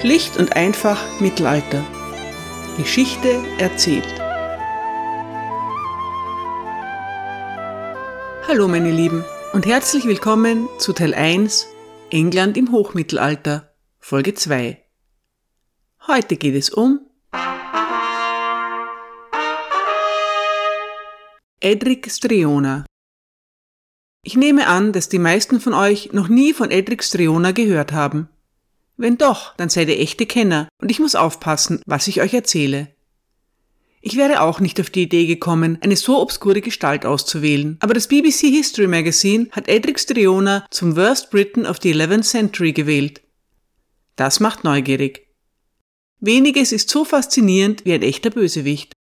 Schlicht und einfach Mittelalter. Geschichte erzählt. Hallo meine Lieben und herzlich willkommen zu Teil 1 England im Hochmittelalter, Folge 2. Heute geht es um Edric Striona. Ich nehme an, dass die meisten von euch noch nie von Edric Striona gehört haben. Wenn doch, dann seid ihr echte Kenner und ich muss aufpassen, was ich euch erzähle. Ich wäre auch nicht auf die Idee gekommen, eine so obskure Gestalt auszuwählen, aber das BBC History Magazine hat Edric Striona zum Worst Britain of the 11th Century gewählt. Das macht neugierig. Weniges ist so faszinierend wie ein echter Bösewicht.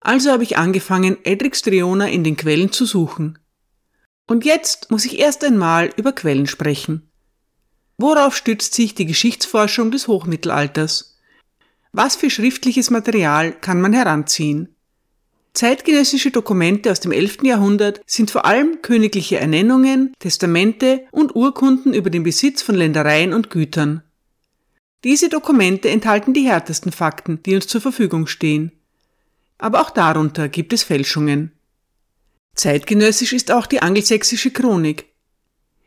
Also habe ich angefangen, Edric Striona in den Quellen zu suchen. Und jetzt muss ich erst einmal über Quellen sprechen. Worauf stützt sich die Geschichtsforschung des Hochmittelalters? Was für schriftliches Material kann man heranziehen? Zeitgenössische Dokumente aus dem 11. Jahrhundert sind vor allem königliche Ernennungen, Testamente und Urkunden über den Besitz von Ländereien und Gütern. Diese Dokumente enthalten die härtesten Fakten, die uns zur Verfügung stehen. Aber auch darunter gibt es Fälschungen. Zeitgenössisch ist auch die angelsächsische Chronik,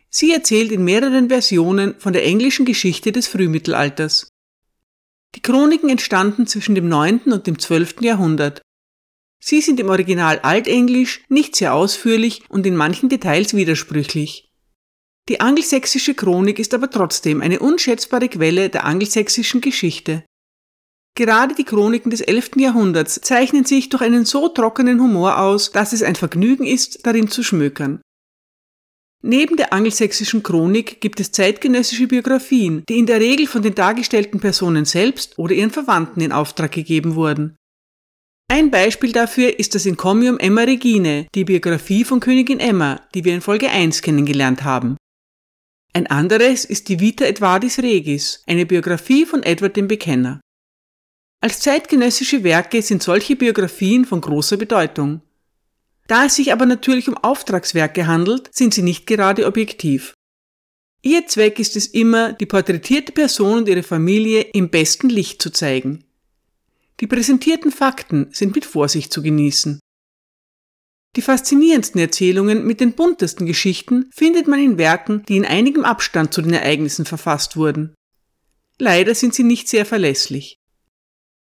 Sie erzählt in mehreren Versionen von der englischen Geschichte des Frühmittelalters. Die Chroniken entstanden zwischen dem 9. und dem 12. Jahrhundert. Sie sind im Original Altenglisch nicht sehr ausführlich und in manchen Details widersprüchlich. Die angelsächsische Chronik ist aber trotzdem eine unschätzbare Quelle der angelsächsischen Geschichte. Gerade die Chroniken des 11. Jahrhunderts zeichnen sich durch einen so trockenen Humor aus, dass es ein Vergnügen ist, darin zu schmökern. Neben der angelsächsischen Chronik gibt es zeitgenössische Biografien, die in der Regel von den dargestellten Personen selbst oder ihren Verwandten in Auftrag gegeben wurden. Ein Beispiel dafür ist das Encomium Emma Regine, die Biografie von Königin Emma, die wir in Folge 1 kennengelernt haben. Ein anderes ist die Vita Edwardis Regis, eine Biografie von Edward dem Bekenner. Als zeitgenössische Werke sind solche Biografien von großer Bedeutung. Da es sich aber natürlich um Auftragswerke handelt, sind sie nicht gerade objektiv. Ihr Zweck ist es immer, die porträtierte Person und ihre Familie im besten Licht zu zeigen. Die präsentierten Fakten sind mit Vorsicht zu genießen. Die faszinierendsten Erzählungen mit den buntesten Geschichten findet man in Werken, die in einigem Abstand zu den Ereignissen verfasst wurden. Leider sind sie nicht sehr verlässlich.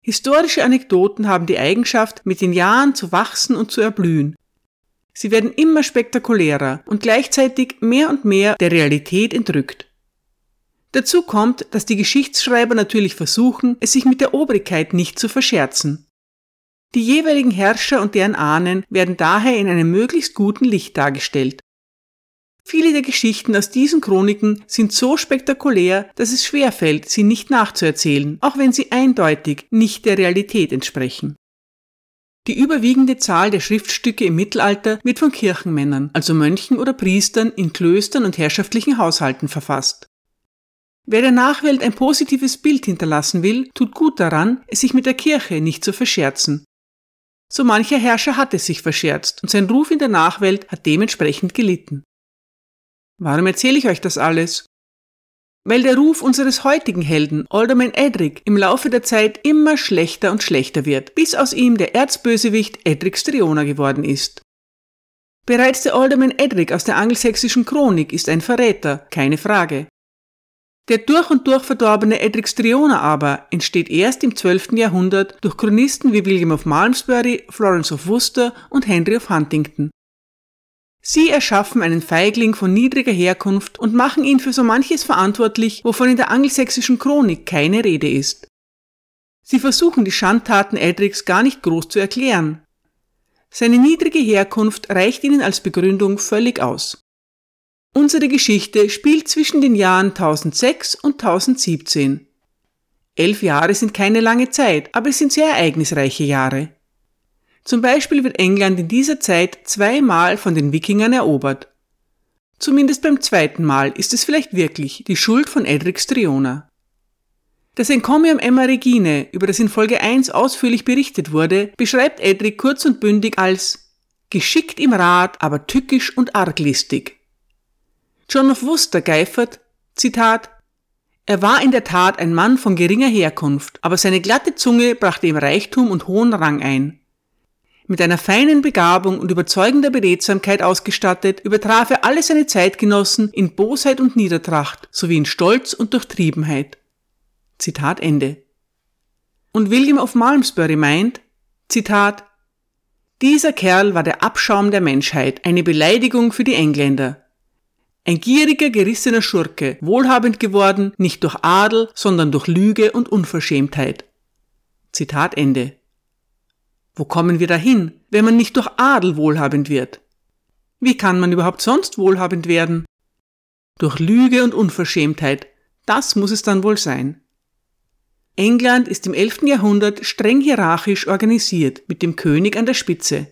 Historische Anekdoten haben die Eigenschaft, mit den Jahren zu wachsen und zu erblühen, Sie werden immer spektakulärer und gleichzeitig mehr und mehr der Realität entrückt. Dazu kommt, dass die Geschichtsschreiber natürlich versuchen, es sich mit der Obrigkeit nicht zu verscherzen. Die jeweiligen Herrscher und deren Ahnen werden daher in einem möglichst guten Licht dargestellt. Viele der Geschichten aus diesen Chroniken sind so spektakulär, dass es schwerfällt, sie nicht nachzuerzählen, auch wenn sie eindeutig nicht der Realität entsprechen. Die überwiegende Zahl der Schriftstücke im Mittelalter wird von Kirchenmännern, also Mönchen oder Priestern in Klöstern und herrschaftlichen Haushalten verfasst. Wer der Nachwelt ein positives Bild hinterlassen will, tut gut daran, es sich mit der Kirche nicht zu verscherzen. So mancher Herrscher hat es sich verscherzt und sein Ruf in der Nachwelt hat dementsprechend gelitten. Warum erzähle ich euch das alles? Weil der Ruf unseres heutigen Helden, Alderman Edric, im Laufe der Zeit immer schlechter und schlechter wird, bis aus ihm der Erzbösewicht Edric Striona geworden ist. Bereits der Alderman Edric aus der angelsächsischen Chronik ist ein Verräter, keine Frage. Der durch und durch verdorbene Edric Striona aber entsteht erst im 12. Jahrhundert durch Chronisten wie William of Malmesbury, Florence of Worcester und Henry of Huntington. Sie erschaffen einen Feigling von niedriger Herkunft und machen ihn für so manches verantwortlich, wovon in der angelsächsischen Chronik keine Rede ist. Sie versuchen die Schandtaten Edrics gar nicht groß zu erklären. Seine niedrige Herkunft reicht ihnen als Begründung völlig aus. Unsere Geschichte spielt zwischen den Jahren 1006 und 1017. Elf Jahre sind keine lange Zeit, aber es sind sehr ereignisreiche Jahre. Zum Beispiel wird England in dieser Zeit zweimal von den Wikingern erobert. Zumindest beim zweiten Mal ist es vielleicht wirklich die Schuld von Edric Striona. Das Encomium Emma Regine, über das in Folge 1 ausführlich berichtet wurde, beschreibt Edric kurz und bündig als geschickt im Rat, aber tückisch und arglistig. John of Worcester geifert, Zitat, Er war in der Tat ein Mann von geringer Herkunft, aber seine glatte Zunge brachte ihm Reichtum und hohen Rang ein. Mit einer feinen Begabung und überzeugender Beredsamkeit ausgestattet, übertraf er alle seine Zeitgenossen in Bosheit und Niedertracht sowie in Stolz und Durchtriebenheit. Zitat Ende. Und William of Malmesbury meint, Zitat, dieser Kerl war der Abschaum der Menschheit, eine Beleidigung für die Engländer. Ein gieriger, gerissener Schurke, wohlhabend geworden, nicht durch Adel, sondern durch Lüge und Unverschämtheit. Zitat Ende. Wo kommen wir dahin, wenn man nicht durch Adel wohlhabend wird? Wie kann man überhaupt sonst wohlhabend werden? Durch Lüge und Unverschämtheit, das muss es dann wohl sein. England ist im 11. Jahrhundert streng hierarchisch organisiert, mit dem König an der Spitze.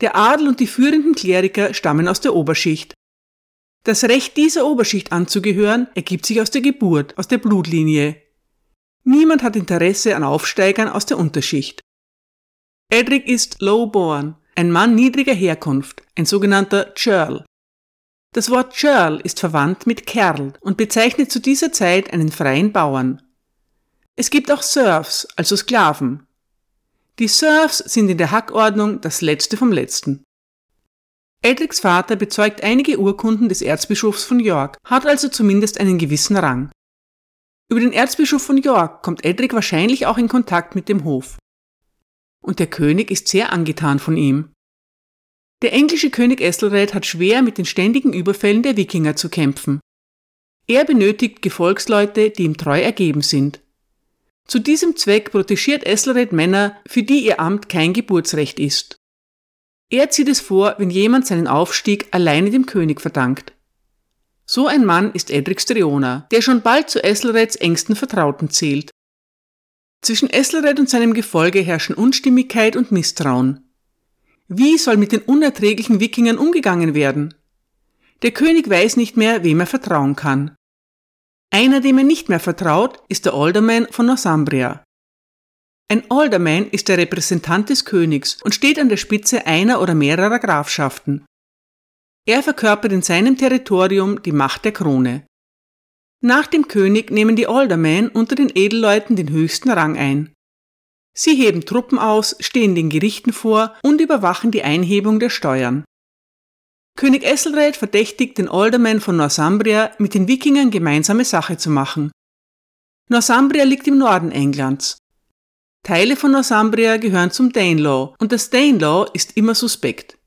Der Adel und die führenden Kleriker stammen aus der Oberschicht. Das Recht dieser Oberschicht anzugehören ergibt sich aus der Geburt, aus der Blutlinie. Niemand hat Interesse an Aufsteigern aus der Unterschicht. Edric ist low-born, ein Mann niedriger Herkunft, ein sogenannter Churl. Das Wort Churl ist verwandt mit Kerl und bezeichnet zu dieser Zeit einen freien Bauern. Es gibt auch Serfs, also Sklaven. Die Serfs sind in der Hackordnung das Letzte vom Letzten. Edrics Vater bezeugt einige Urkunden des Erzbischofs von York, hat also zumindest einen gewissen Rang. Über den Erzbischof von York kommt Edric wahrscheinlich auch in Kontakt mit dem Hof und der König ist sehr angetan von ihm. Der englische König Ethelred hat schwer mit den ständigen Überfällen der Wikinger zu kämpfen. Er benötigt Gefolgsleute, die ihm treu ergeben sind. Zu diesem Zweck protegiert Ethelred Männer, für die ihr Amt kein Geburtsrecht ist. Er zieht es vor, wenn jemand seinen Aufstieg alleine dem König verdankt. So ein Mann ist Edric Striona, der schon bald zu Ethelreds engsten Vertrauten zählt. Zwischen Esselred und seinem Gefolge herrschen Unstimmigkeit und Misstrauen. Wie soll mit den unerträglichen Wikingern umgegangen werden? Der König weiß nicht mehr, wem er vertrauen kann. Einer, dem er nicht mehr vertraut, ist der Alderman von Northumbria. Ein Alderman ist der Repräsentant des Königs und steht an der Spitze einer oder mehrerer Grafschaften. Er verkörpert in seinem Territorium die Macht der Krone. Nach dem König nehmen die Aldermen unter den Edelleuten den höchsten Rang ein. Sie heben Truppen aus, stehen den Gerichten vor und überwachen die Einhebung der Steuern. König Esselred verdächtigt den Alderman von Northumbria, mit den Wikingern gemeinsame Sache zu machen. Northumbria liegt im Norden Englands. Teile von Northumbria gehören zum Danelaw und das Danelaw ist immer suspekt.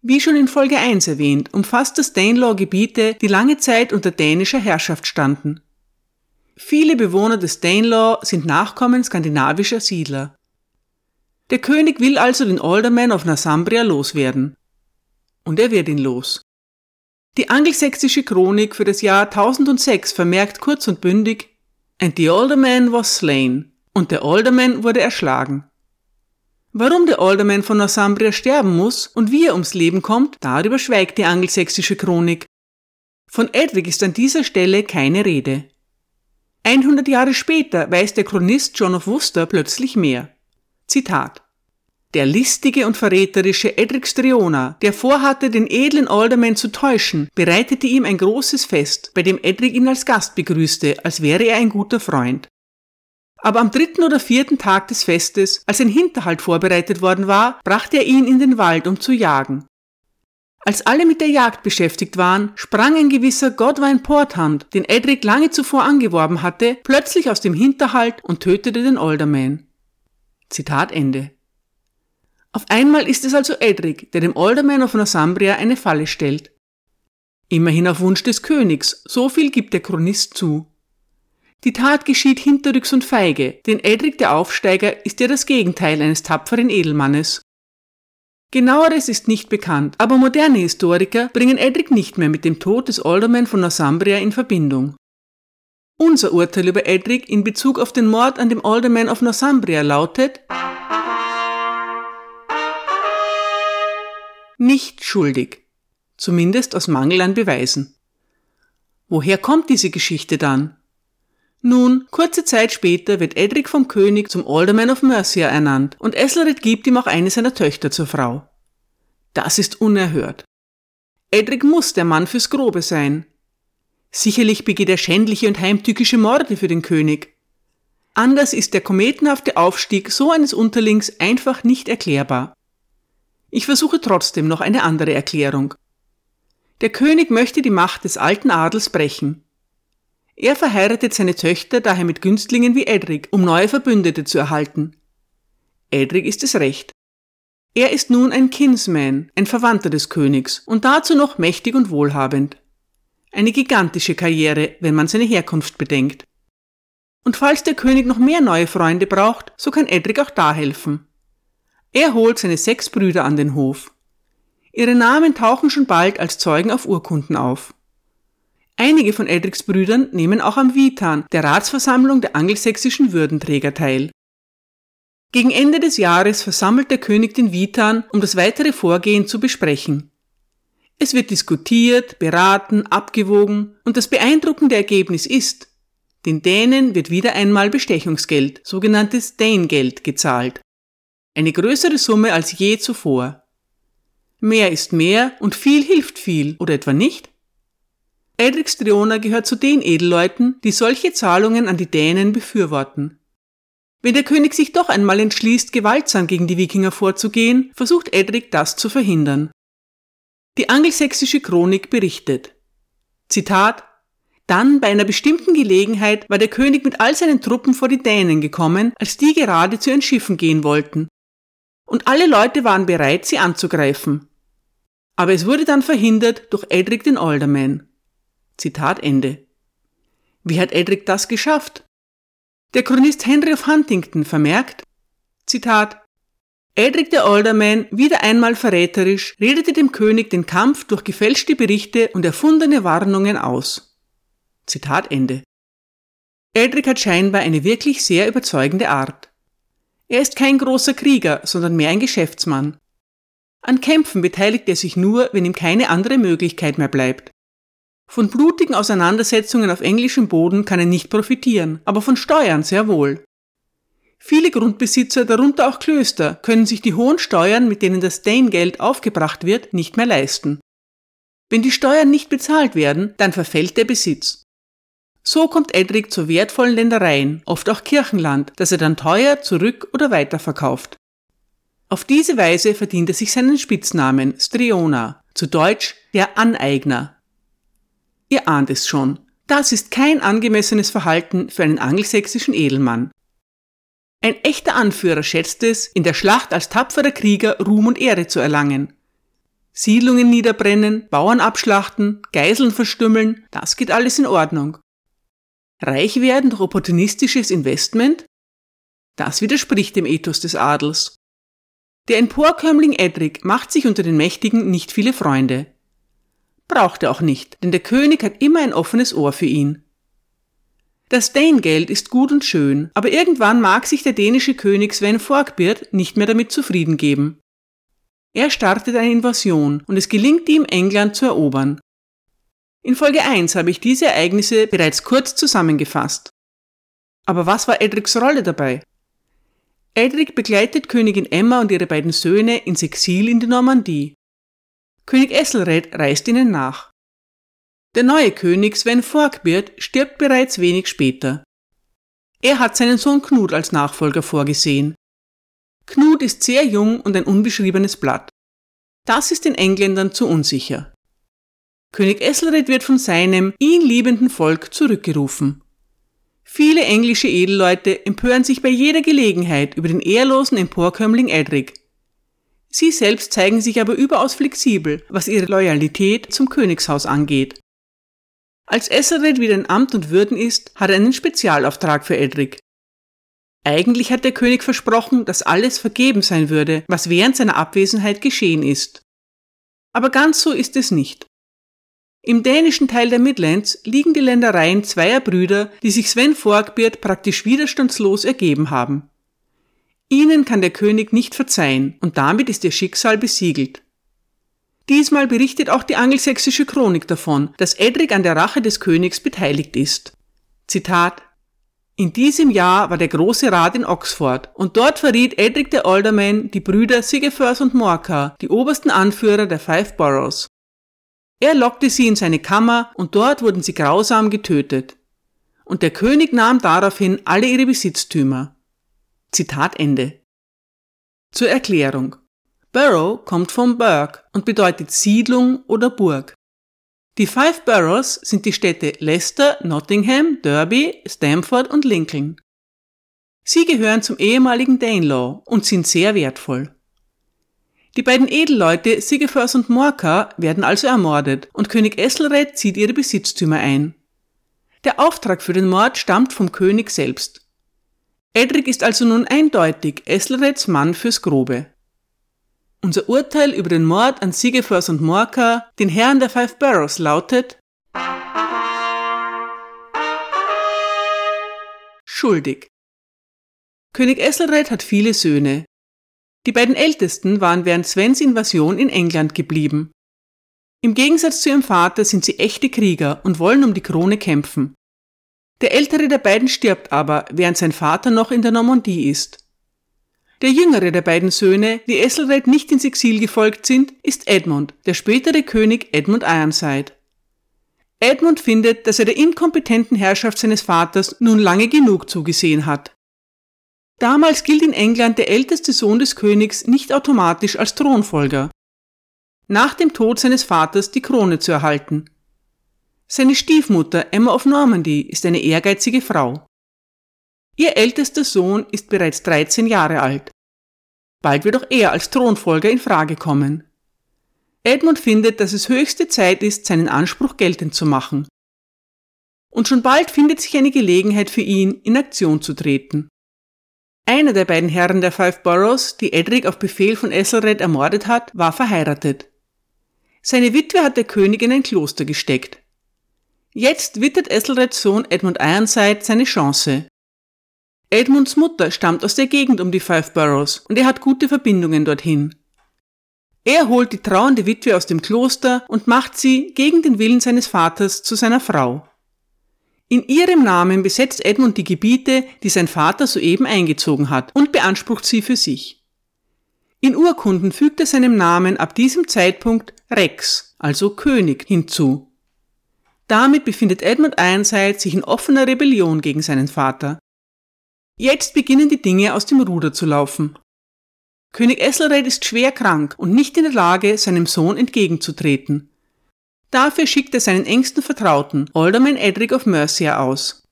Wie schon in Folge 1 erwähnt, umfasst das Danelaw Gebiete, die lange Zeit unter dänischer Herrschaft standen. Viele Bewohner des Danelaw sind Nachkommen skandinavischer Siedler. Der König will also den Alderman of Northumbria loswerden. Und er wird ihn los. Die angelsächsische Chronik für das Jahr 1006 vermerkt kurz und bündig, And the Alderman was slain, und der Alderman wurde erschlagen. Warum der Alderman von Northumbria sterben muss und wie er ums Leben kommt, darüber schweigt die angelsächsische Chronik. Von Edwig ist an dieser Stelle keine Rede. 100 Jahre später weiß der Chronist John of Worcester plötzlich mehr. Zitat. Der listige und verräterische Edric Striona, der vorhatte, den edlen Alderman zu täuschen, bereitete ihm ein großes Fest, bei dem Edric ihn als Gast begrüßte, als wäre er ein guter Freund. Aber am dritten oder vierten Tag des Festes, als ein Hinterhalt vorbereitet worden war, brachte er ihn in den Wald, um zu jagen. Als alle mit der Jagd beschäftigt waren, sprang ein gewisser Godwine Porthand, den Edric lange zuvor angeworben hatte, plötzlich aus dem Hinterhalt und tötete den Alderman. Zitat Ende. Auf einmal ist es also Edric, der dem Alderman of Northumbria eine Falle stellt. Immerhin auf Wunsch des Königs, so viel gibt der Chronist zu. Die Tat geschieht hinterrücks und feige, denn Edric der Aufsteiger ist ja das Gegenteil eines tapferen Edelmannes. Genaueres ist nicht bekannt, aber moderne Historiker bringen Edric nicht mehr mit dem Tod des Alderman von Northumbria in Verbindung. Unser Urteil über Edric in Bezug auf den Mord an dem Alderman of Northumbria lautet nicht schuldig, zumindest aus Mangel an Beweisen. Woher kommt diese Geschichte dann? Nun, kurze Zeit später wird Edric vom König zum Alderman of Mercia ernannt und Esselred gibt ihm auch eine seiner Töchter zur Frau. Das ist unerhört. Edric muss der Mann fürs Grobe sein. Sicherlich begeht er schändliche und heimtückische Morde für den König. Anders ist der kometenhafte Aufstieg so eines Unterlings einfach nicht erklärbar. Ich versuche trotzdem noch eine andere Erklärung. Der König möchte die Macht des alten Adels brechen. Er verheiratet seine Töchter daher mit Günstlingen wie Edric, um neue Verbündete zu erhalten. Edric ist es recht. Er ist nun ein Kinsman, ein Verwandter des Königs und dazu noch mächtig und wohlhabend. Eine gigantische Karriere, wenn man seine Herkunft bedenkt. Und falls der König noch mehr neue Freunde braucht, so kann Edric auch da helfen. Er holt seine sechs Brüder an den Hof. Ihre Namen tauchen schon bald als Zeugen auf Urkunden auf. Einige von Edrics Brüdern nehmen auch am Vitan, der Ratsversammlung der angelsächsischen Würdenträger, teil. Gegen Ende des Jahres versammelt der König den Vitan, um das weitere Vorgehen zu besprechen. Es wird diskutiert, beraten, abgewogen und das beeindruckende Ergebnis ist, den Dänen wird wieder einmal Bestechungsgeld, sogenanntes Dänengeld, gezahlt. Eine größere Summe als je zuvor. Mehr ist mehr und viel hilft viel, oder etwa nicht? Edric Striona gehört zu den Edelleuten, die solche Zahlungen an die Dänen befürworten. Wenn der König sich doch einmal entschließt, gewaltsam gegen die Wikinger vorzugehen, versucht Edric das zu verhindern. Die angelsächsische Chronik berichtet. Zitat dann, bei einer bestimmten Gelegenheit, war der König mit all seinen Truppen vor die Dänen gekommen, als die gerade zu ihren Schiffen gehen wollten. Und alle Leute waren bereit, sie anzugreifen. Aber es wurde dann verhindert durch Edric den Alderman. Zitat Ende. Wie hat Edric das geschafft? Der Chronist Henry of Huntington vermerkt, Zitat, Edric der Alderman, wieder einmal verräterisch, redete dem König den Kampf durch gefälschte Berichte und erfundene Warnungen aus. Zitat Ende. Edric hat scheinbar eine wirklich sehr überzeugende Art. Er ist kein großer Krieger, sondern mehr ein Geschäftsmann. An Kämpfen beteiligt er sich nur, wenn ihm keine andere Möglichkeit mehr bleibt. Von blutigen Auseinandersetzungen auf englischem Boden kann er nicht profitieren, aber von Steuern sehr wohl. Viele Grundbesitzer, darunter auch Klöster, können sich die hohen Steuern, mit denen das Dane-Geld aufgebracht wird, nicht mehr leisten. Wenn die Steuern nicht bezahlt werden, dann verfällt der Besitz. So kommt Edric zu wertvollen Ländereien, oft auch Kirchenland, das er dann teuer zurück oder weiterverkauft. Auf diese Weise verdient er sich seinen Spitznamen Striona, zu Deutsch der Aneigner. Ihr ahnt es schon, das ist kein angemessenes Verhalten für einen angelsächsischen Edelmann. Ein echter Anführer schätzt es, in der Schlacht als tapferer Krieger Ruhm und Ehre zu erlangen. Siedlungen niederbrennen, Bauern abschlachten, Geiseln verstümmeln, das geht alles in Ordnung. Reich werden durch opportunistisches Investment? Das widerspricht dem Ethos des Adels. Der Emporkömmling Edric macht sich unter den Mächtigen nicht viele Freunde. Braucht er auch nicht, denn der König hat immer ein offenes Ohr für ihn. Das Dane-Geld ist gut und schön, aber irgendwann mag sich der dänische König Sven Forkbeard nicht mehr damit zufrieden geben. Er startet eine Invasion und es gelingt ihm, England zu erobern. In Folge 1 habe ich diese Ereignisse bereits kurz zusammengefasst. Aber was war Edrics Rolle dabei? Edric begleitet Königin Emma und ihre beiden Söhne ins Exil in die Normandie. König Esselred reist ihnen nach. Der neue König Sven Forkbeard stirbt bereits wenig später. Er hat seinen Sohn Knut als Nachfolger vorgesehen. Knut ist sehr jung und ein unbeschriebenes Blatt. Das ist den Engländern zu unsicher. König Esselred wird von seinem ihn liebenden Volk zurückgerufen. Viele englische Edelleute empören sich bei jeder Gelegenheit über den ehrlosen Emporkömmling Edric. Sie selbst zeigen sich aber überaus flexibel, was ihre Loyalität zum Königshaus angeht. Als Esselred wieder in Amt und Würden ist, hat er einen Spezialauftrag für Edric. Eigentlich hat der König versprochen, dass alles vergeben sein würde, was während seiner Abwesenheit geschehen ist. Aber ganz so ist es nicht. Im dänischen Teil der Midlands liegen die Ländereien zweier Brüder, die sich Sven Forkbeard praktisch widerstandslos ergeben haben. Ihnen kann der König nicht verzeihen und damit ist ihr Schicksal besiegelt. Diesmal berichtet auch die angelsächsische Chronik davon, dass Edric an der Rache des Königs beteiligt ist. Zitat in diesem Jahr war der Große Rat in Oxford und dort verriet Edric der Alderman die Brüder Sigefers und Morcar, die obersten Anführer der Five Boroughs. Er lockte sie in seine Kammer und dort wurden sie grausam getötet. Und der König nahm daraufhin alle ihre Besitztümer. Zitat Ende. Zur Erklärung. Borough kommt vom Burg und bedeutet Siedlung oder Burg. Die Five Boroughs sind die Städte Leicester, Nottingham, Derby, Stamford und Lincoln. Sie gehören zum ehemaligen Danelaw und sind sehr wertvoll. Die beiden Edelleute Sigefers und Morka werden also ermordet und König Esselred zieht ihre Besitztümer ein. Der Auftrag für den Mord stammt vom König selbst. Edric ist also nun eindeutig Esselreds Mann fürs Grobe. Unser Urteil über den Mord an Sigefers und Morka, den Herren der Five Boroughs, lautet Schuldig. König Esselred hat viele Söhne. Die beiden ältesten waren während Svens Invasion in England geblieben. Im Gegensatz zu ihrem Vater sind sie echte Krieger und wollen um die Krone kämpfen. Der ältere der beiden stirbt aber, während sein Vater noch in der Normandie ist. Der jüngere der beiden Söhne, die Esselred nicht ins Exil gefolgt sind, ist Edmund, der spätere König Edmund Ironside. Edmund findet, dass er der inkompetenten Herrschaft seines Vaters nun lange genug zugesehen hat. Damals gilt in England der älteste Sohn des Königs nicht automatisch als Thronfolger. Nach dem Tod seines Vaters die Krone zu erhalten. Seine Stiefmutter Emma of Normandy ist eine ehrgeizige Frau. Ihr ältester Sohn ist bereits 13 Jahre alt. Bald wird auch er als Thronfolger in Frage kommen. Edmund findet, dass es höchste Zeit ist, seinen Anspruch geltend zu machen. Und schon bald findet sich eine Gelegenheit für ihn, in Aktion zu treten. Einer der beiden Herren der Five Boroughs, die Edric auf Befehl von Ethelred ermordet hat, war verheiratet. Seine Witwe hat der König in ein Kloster gesteckt. Jetzt wittert Ethelreds Sohn Edmund Ironside seine Chance. Edmunds Mutter stammt aus der Gegend um die Five Boroughs und er hat gute Verbindungen dorthin. Er holt die trauernde Witwe aus dem Kloster und macht sie gegen den Willen seines Vaters zu seiner Frau. In ihrem Namen besetzt Edmund die Gebiete, die sein Vater soeben eingezogen hat, und beansprucht sie für sich. In Urkunden fügt er seinem Namen ab diesem Zeitpunkt Rex, also König, hinzu. Damit befindet Edmund Ironside sich in offener Rebellion gegen seinen Vater. Jetzt beginnen die Dinge aus dem Ruder zu laufen. König Esselred ist schwer krank und nicht in der Lage, seinem Sohn entgegenzutreten. Dafür schickt er seinen engsten Vertrauten, Alderman Edric of Mercia, aus.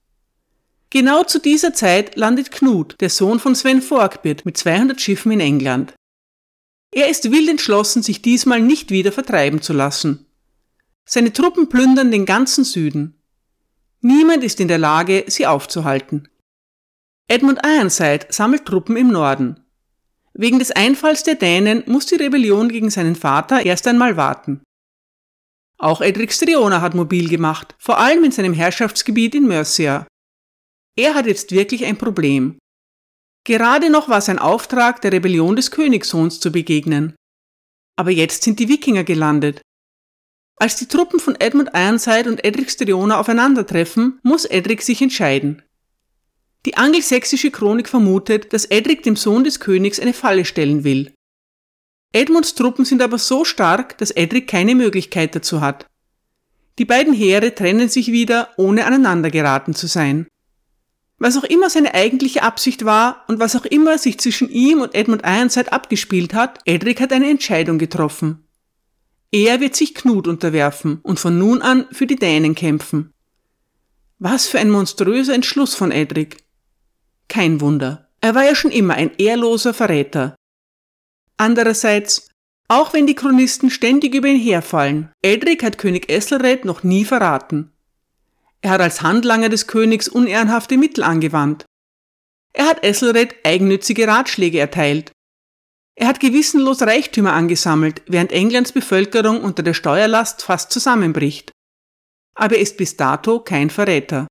Genau zu dieser Zeit landet Knut, der Sohn von Sven Forkbeard, mit 200 Schiffen in England. Er ist wild entschlossen, sich diesmal nicht wieder vertreiben zu lassen. Seine Truppen plündern den ganzen Süden. Niemand ist in der Lage, sie aufzuhalten. Edmund Ironside sammelt Truppen im Norden. Wegen des Einfalls der Dänen muss die Rebellion gegen seinen Vater erst einmal warten. Auch Edric Striona hat mobil gemacht, vor allem in seinem Herrschaftsgebiet in Mercia. Er hat jetzt wirklich ein Problem. Gerade noch war sein Auftrag, der Rebellion des Königssohns zu begegnen. Aber jetzt sind die Wikinger gelandet. Als die Truppen von Edmund Ironside und Edric Striona aufeinandertreffen, muss Edric sich entscheiden. Die angelsächsische Chronik vermutet, dass Edric dem Sohn des Königs eine Falle stellen will. Edmunds Truppen sind aber so stark, dass Edric keine Möglichkeit dazu hat. Die beiden Heere trennen sich wieder, ohne aneinander geraten zu sein. Was auch immer seine eigentliche Absicht war und was auch immer sich zwischen ihm und Edmund Ironside abgespielt hat, Edric hat eine Entscheidung getroffen. Er wird sich Knut unterwerfen und von nun an für die Dänen kämpfen. Was für ein monströser Entschluss von Edric. Kein Wunder. Er war ja schon immer ein ehrloser Verräter. Andererseits, auch wenn die Chronisten ständig über ihn herfallen, Edric hat König Esselred noch nie verraten. Er hat als Handlanger des Königs unehrenhafte Mittel angewandt. Er hat Esselred eigennützige Ratschläge erteilt. Er hat gewissenlos Reichtümer angesammelt, während Englands Bevölkerung unter der Steuerlast fast zusammenbricht. Aber er ist bis dato kein Verräter.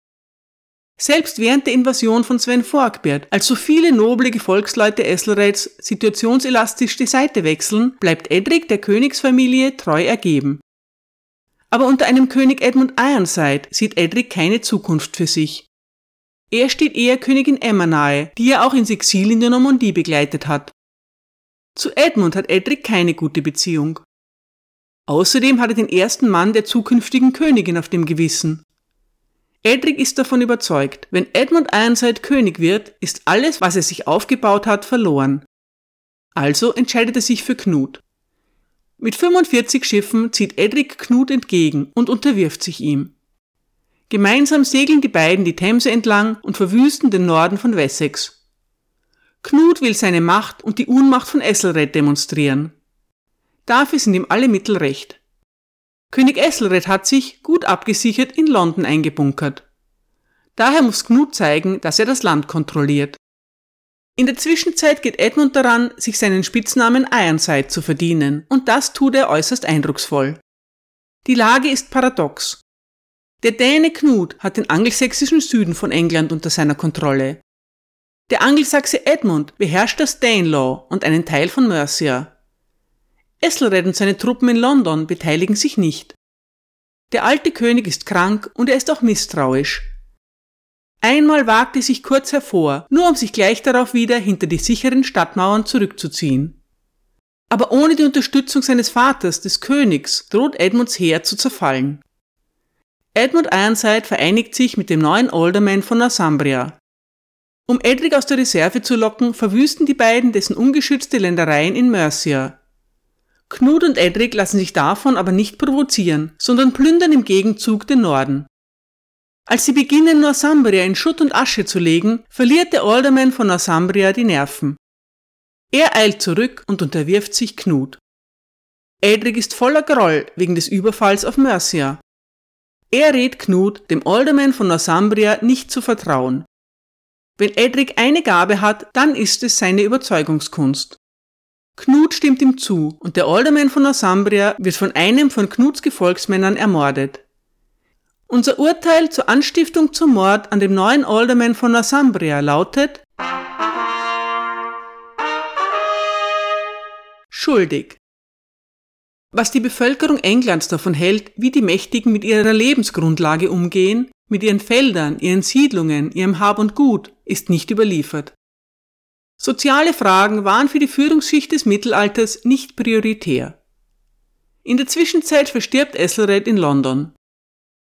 Selbst während der Invasion von Sven Forkbeard, als so viele noble Gefolgsleute Esselreds situationselastisch die Seite wechseln, bleibt Edric der Königsfamilie treu ergeben. Aber unter einem König Edmund Ironside sieht Edric keine Zukunft für sich. Er steht eher Königin Emma nahe, die er auch ins Exil in der Normandie begleitet hat. Zu Edmund hat Edric keine gute Beziehung. Außerdem hat er den ersten Mann der zukünftigen Königin auf dem Gewissen. Edric ist davon überzeugt, wenn Edmund Ironside König wird, ist alles, was er sich aufgebaut hat, verloren. Also entscheidet er sich für Knut. Mit 45 Schiffen zieht Edric Knut entgegen und unterwirft sich ihm. Gemeinsam segeln die beiden die Themse entlang und verwüsten den Norden von Wessex. Knut will seine Macht und die Unmacht von Esselred demonstrieren. Dafür sind ihm alle Mittel recht. König Esselred hat sich, gut abgesichert, in London eingebunkert. Daher muss Knut zeigen, dass er das Land kontrolliert. In der Zwischenzeit geht Edmund daran, sich seinen Spitznamen Ironside zu verdienen, und das tut er äußerst eindrucksvoll. Die Lage ist paradox. Der Däne Knut hat den angelsächsischen Süden von England unter seiner Kontrolle. Der Angelsachse Edmund beherrscht das Danelaw und einen Teil von Mercia. Esselred und seine Truppen in London beteiligen sich nicht. Der alte König ist krank und er ist auch misstrauisch. Einmal wagte sich kurz hervor, nur um sich gleich darauf wieder hinter die sicheren Stadtmauern zurückzuziehen. Aber ohne die Unterstützung seines Vaters, des Königs, droht Edmunds Heer zu zerfallen. Edmund Ironside vereinigt sich mit dem neuen Alderman von Northumbria. Um Edric aus der Reserve zu locken, verwüsten die beiden dessen ungeschützte Ländereien in Mercia. Knut und Edric lassen sich davon aber nicht provozieren, sondern plündern im Gegenzug den Norden. Als sie beginnen, Northumbria in Schutt und Asche zu legen, verliert der Alderman von Northumbria die Nerven. Er eilt zurück und unterwirft sich Knut. Edric ist voller Groll wegen des Überfalls auf Mercia. Er rät Knut, dem Alderman von Northumbria nicht zu vertrauen. Wenn Edric eine Gabe hat, dann ist es seine Überzeugungskunst. Knut stimmt ihm zu und der Alderman von Northumbria wird von einem von Knuts Gefolgsmännern ermordet. Unser Urteil zur Anstiftung zum Mord an dem neuen Alderman von Northumbria lautet schuldig. Was die Bevölkerung Englands davon hält, wie die Mächtigen mit ihrer Lebensgrundlage umgehen, mit ihren Feldern, ihren Siedlungen, ihrem Hab und Gut, ist nicht überliefert. Soziale Fragen waren für die Führungsschicht des Mittelalters nicht prioritär. In der Zwischenzeit verstirbt Esselred in London.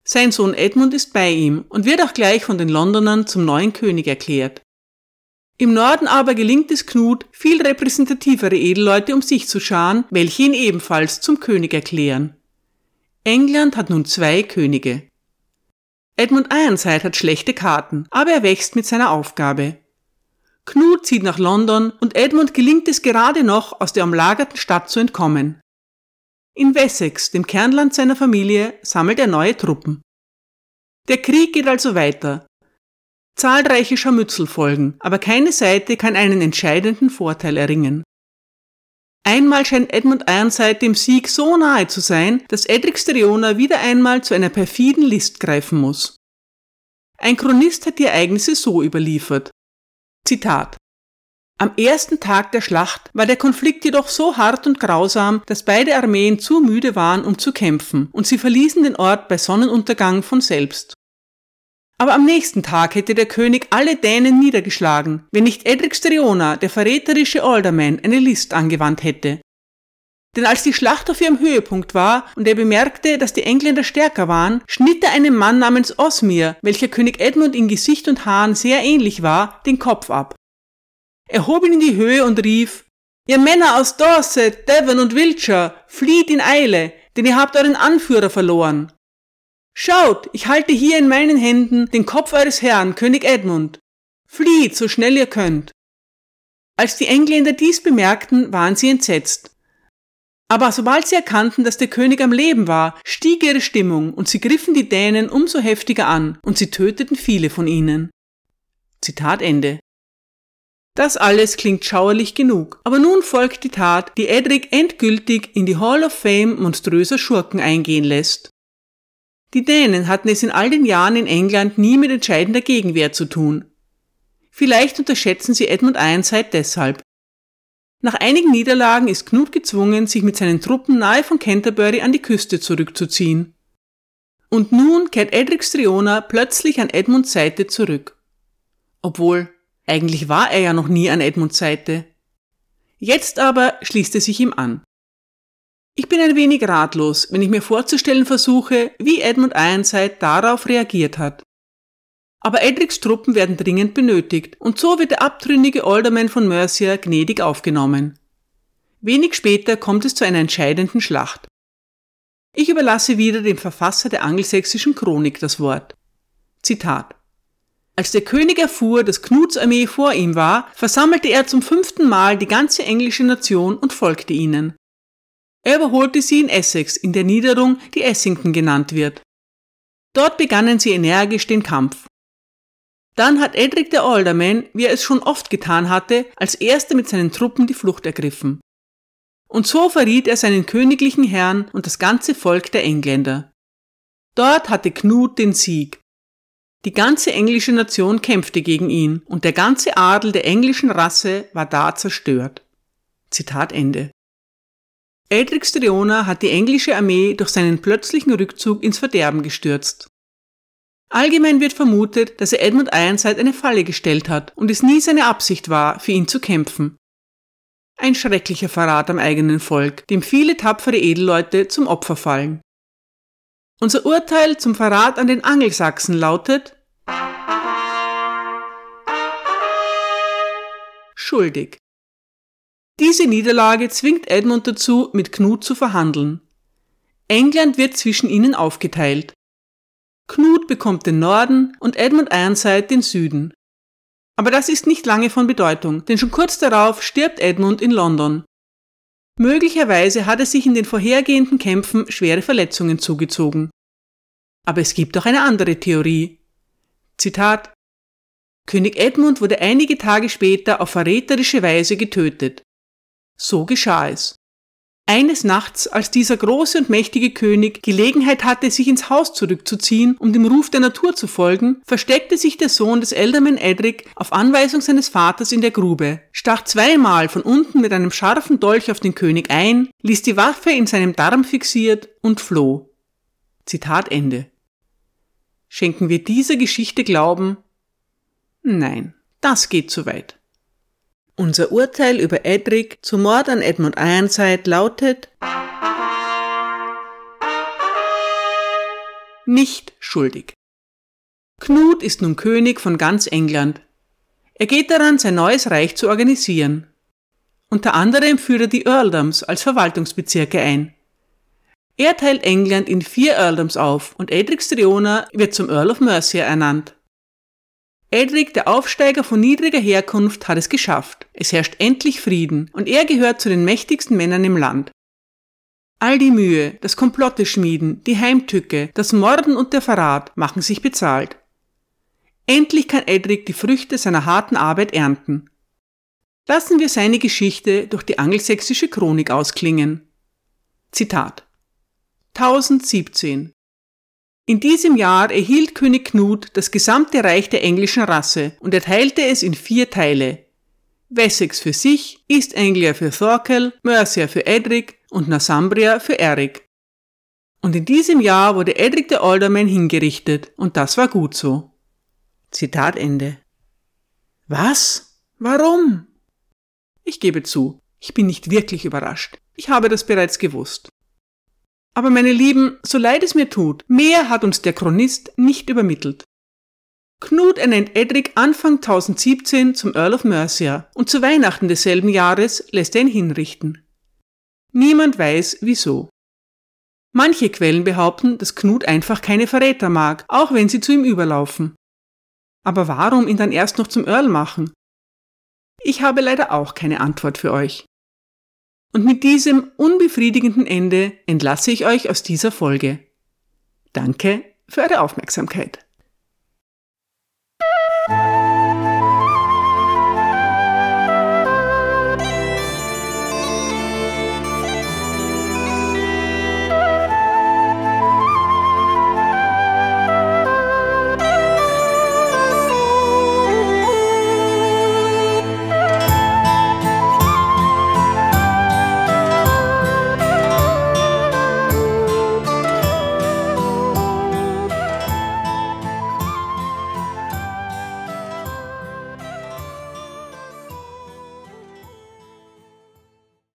Sein Sohn Edmund ist bei ihm und wird auch gleich von den Londonern zum neuen König erklärt. Im Norden aber gelingt es Knut, viel repräsentativere Edelleute um sich zu scharen, welche ihn ebenfalls zum König erklären. England hat nun zwei Könige. Edmund Ironside hat schlechte Karten, aber er wächst mit seiner Aufgabe. Knut zieht nach London und Edmund gelingt es gerade noch, aus der umlagerten Stadt zu entkommen. In Wessex, dem Kernland seiner Familie, sammelt er neue Truppen. Der Krieg geht also weiter. Zahlreiche Scharmützel folgen, aber keine Seite kann einen entscheidenden Vorteil erringen. Einmal scheint Edmund Ironside dem Sieg so nahe zu sein, dass Edric Striona wieder einmal zu einer perfiden List greifen muss. Ein Chronist hat die Ereignisse so überliefert. Zitat am ersten Tag der Schlacht war der Konflikt jedoch so hart und grausam, dass beide Armeen zu müde waren, um zu kämpfen, und sie verließen den Ort bei Sonnenuntergang von selbst. Aber am nächsten Tag hätte der König alle Dänen niedergeschlagen, wenn nicht Edric Striona, der verräterische Alderman, eine List angewandt hätte. Denn als die Schlacht auf ihrem Höhepunkt war und er bemerkte, dass die Engländer stärker waren, schnitt er einem Mann namens Osmir, welcher König Edmund in Gesicht und Haaren sehr ähnlich war, den Kopf ab. Er hob ihn in die Höhe und rief, Ihr Männer aus Dorset, Devon und Wiltshire, flieht in Eile, denn ihr habt euren Anführer verloren. Schaut, ich halte hier in meinen Händen den Kopf eures Herrn, König Edmund. Flieht, so schnell ihr könnt. Als die Engländer dies bemerkten, waren sie entsetzt. Aber sobald sie erkannten, dass der König am Leben war, stieg ihre Stimmung und sie griffen die Dänen umso heftiger an und sie töteten viele von ihnen. Zitat Ende. Das alles klingt schauerlich genug, aber nun folgt die Tat, die Edric endgültig in die Hall of Fame monströser Schurken eingehen lässt. Die Dänen hatten es in all den Jahren in England nie mit entscheidender Gegenwehr zu tun. Vielleicht unterschätzen sie Edmund Ironside deshalb. Nach einigen Niederlagen ist Knut gezwungen, sich mit seinen Truppen nahe von Canterbury an die Küste zurückzuziehen. Und nun kehrt Edric Striona plötzlich an Edmunds Seite zurück. Obwohl, eigentlich war er ja noch nie an Edmunds Seite. Jetzt aber schließt er sich ihm an. Ich bin ein wenig ratlos, wenn ich mir vorzustellen versuche, wie Edmund Ironside darauf reagiert hat. Aber Edrics Truppen werden dringend benötigt und so wird der abtrünnige Alderman von Mercia gnädig aufgenommen. Wenig später kommt es zu einer entscheidenden Schlacht. Ich überlasse wieder dem Verfasser der angelsächsischen Chronik das Wort. Zitat. Als der König erfuhr, dass Knuts Armee vor ihm war, versammelte er zum fünften Mal die ganze englische Nation und folgte ihnen. Er überholte sie in Essex, in der Niederung, die Essington genannt wird. Dort begannen sie energisch den Kampf. Dann hat Edric der Alderman, wie er es schon oft getan hatte, als erster mit seinen Truppen die Flucht ergriffen. Und so verriet er seinen königlichen Herrn und das ganze Volk der Engländer. Dort hatte Knut den Sieg. Die ganze englische Nation kämpfte gegen ihn und der ganze Adel der englischen Rasse war da zerstört. Zitat Ende. Eldrick Striona hat die englische Armee durch seinen plötzlichen Rückzug ins Verderben gestürzt. Allgemein wird vermutet, dass er Edmund Ironside eine Falle gestellt hat und es nie seine Absicht war, für ihn zu kämpfen. Ein schrecklicher Verrat am eigenen Volk, dem viele tapfere Edelleute zum Opfer fallen. Unser Urteil zum Verrat an den Angelsachsen lautet schuldig. Diese Niederlage zwingt Edmund dazu, mit Knut zu verhandeln. England wird zwischen ihnen aufgeteilt. Knut bekommt den Norden und Edmund Ironside den Süden. Aber das ist nicht lange von Bedeutung, denn schon kurz darauf stirbt Edmund in London. Möglicherweise hat er sich in den vorhergehenden Kämpfen schwere Verletzungen zugezogen. Aber es gibt auch eine andere Theorie. Zitat König Edmund wurde einige Tage später auf verräterische Weise getötet. So geschah es. Eines Nachts, als dieser große und mächtige König Gelegenheit hatte, sich ins Haus zurückzuziehen, um dem Ruf der Natur zu folgen, versteckte sich der Sohn des Elderman Edric auf Anweisung seines Vaters in der Grube, stach zweimal von unten mit einem scharfen Dolch auf den König ein, ließ die Waffe in seinem Darm fixiert und floh. Zitat Ende. Schenken wir dieser Geschichte Glauben? Nein, das geht zu weit. Unser Urteil über Edric zum Mord an Edmund Ironside lautet nicht schuldig. Knut ist nun König von ganz England. Er geht daran, sein neues Reich zu organisieren. Unter anderem führt er die Earldoms als Verwaltungsbezirke ein. Er teilt England in vier Earldoms auf und Edric Striona wird zum Earl of Mercia ernannt. Edric, der Aufsteiger von niedriger Herkunft, hat es geschafft. Es herrscht endlich Frieden und er gehört zu den mächtigsten Männern im Land. All die Mühe, das Komplotte schmieden, die Heimtücke, das Morden und der Verrat machen sich bezahlt. Endlich kann Edric die Früchte seiner harten Arbeit ernten. Lassen wir seine Geschichte durch die angelsächsische Chronik ausklingen. Zitat 1017 in diesem Jahr erhielt König Knut das gesamte Reich der englischen Rasse und erteilte es in vier Teile. Wessex für sich, East Anglia für Thorkel, Mercia für Edric und Northumbria für Eric. Und in diesem Jahr wurde Edric der Alderman hingerichtet und das war gut so. Zitat Ende. Was? Warum? Ich gebe zu, ich bin nicht wirklich überrascht. Ich habe das bereits gewusst. Aber meine Lieben, so leid es mir tut, mehr hat uns der Chronist nicht übermittelt. Knut ernennt Edric Anfang 1017 zum Earl of Mercia und zu Weihnachten desselben Jahres lässt er ihn hinrichten. Niemand weiß wieso. Manche Quellen behaupten, dass Knut einfach keine Verräter mag, auch wenn sie zu ihm überlaufen. Aber warum ihn dann erst noch zum Earl machen? Ich habe leider auch keine Antwort für euch. Und mit diesem unbefriedigenden Ende entlasse ich euch aus dieser Folge. Danke für eure Aufmerksamkeit.